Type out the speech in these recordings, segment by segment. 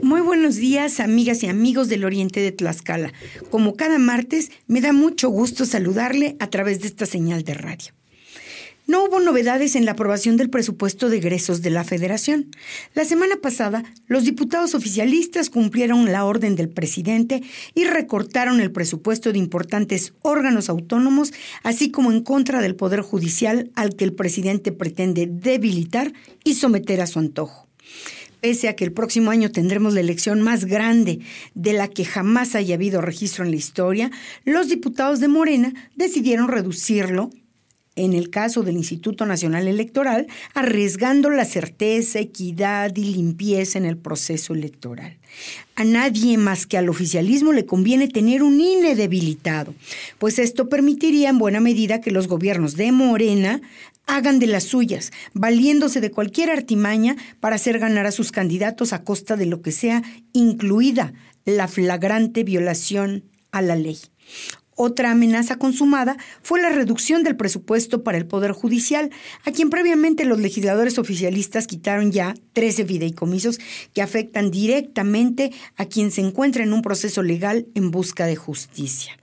Muy buenos días, amigas y amigos del Oriente de Tlaxcala. Como cada martes, me da mucho gusto saludarle a través de esta señal de radio. No hubo novedades en la aprobación del presupuesto de egresos de la Federación. La semana pasada, los diputados oficialistas cumplieron la orden del presidente y recortaron el presupuesto de importantes órganos autónomos, así como en contra del Poder Judicial al que el presidente pretende debilitar y someter a su antojo pese a que el próximo año tendremos la elección más grande de la que jamás haya habido registro en la historia, los diputados de Morena decidieron reducirlo en el caso del Instituto Nacional Electoral, arriesgando la certeza, equidad y limpieza en el proceso electoral. A nadie más que al oficialismo le conviene tener un INE debilitado, pues esto permitiría en buena medida que los gobiernos de Morena hagan de las suyas, valiéndose de cualquier artimaña para hacer ganar a sus candidatos a costa de lo que sea, incluida la flagrante violación a la ley. Otra amenaza consumada fue la reducción del presupuesto para el Poder Judicial, a quien previamente los legisladores oficialistas quitaron ya 13 fideicomisos que afectan directamente a quien se encuentra en un proceso legal en busca de justicia.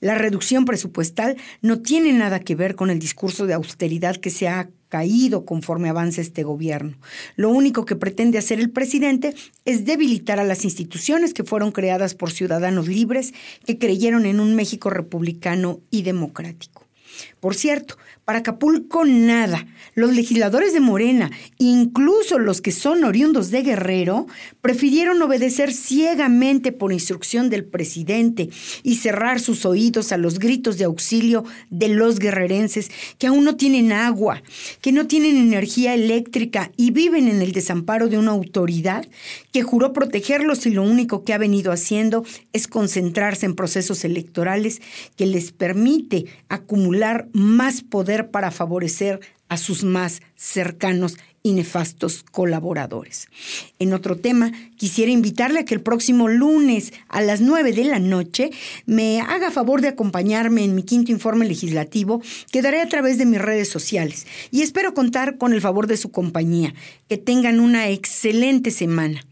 La reducción presupuestal no tiene nada que ver con el discurso de austeridad que se ha caído conforme avance este gobierno. Lo único que pretende hacer el presidente es debilitar a las instituciones que fueron creadas por ciudadanos libres que creyeron en un México republicano y democrático. Por cierto, para Acapulco nada. Los legisladores de Morena, incluso los que son oriundos de Guerrero, prefirieron obedecer ciegamente por instrucción del presidente y cerrar sus oídos a los gritos de auxilio de los guerrerenses que aún no tienen agua, que no tienen energía eléctrica y viven en el desamparo de una autoridad que juró protegerlos y lo único que ha venido haciendo es concentrarse en procesos electorales que les permite más poder para favorecer a sus más cercanos y nefastos colaboradores. En otro tema, quisiera invitarle a que el próximo lunes a las 9 de la noche me haga favor de acompañarme en mi quinto informe legislativo que daré a través de mis redes sociales y espero contar con el favor de su compañía. Que tengan una excelente semana.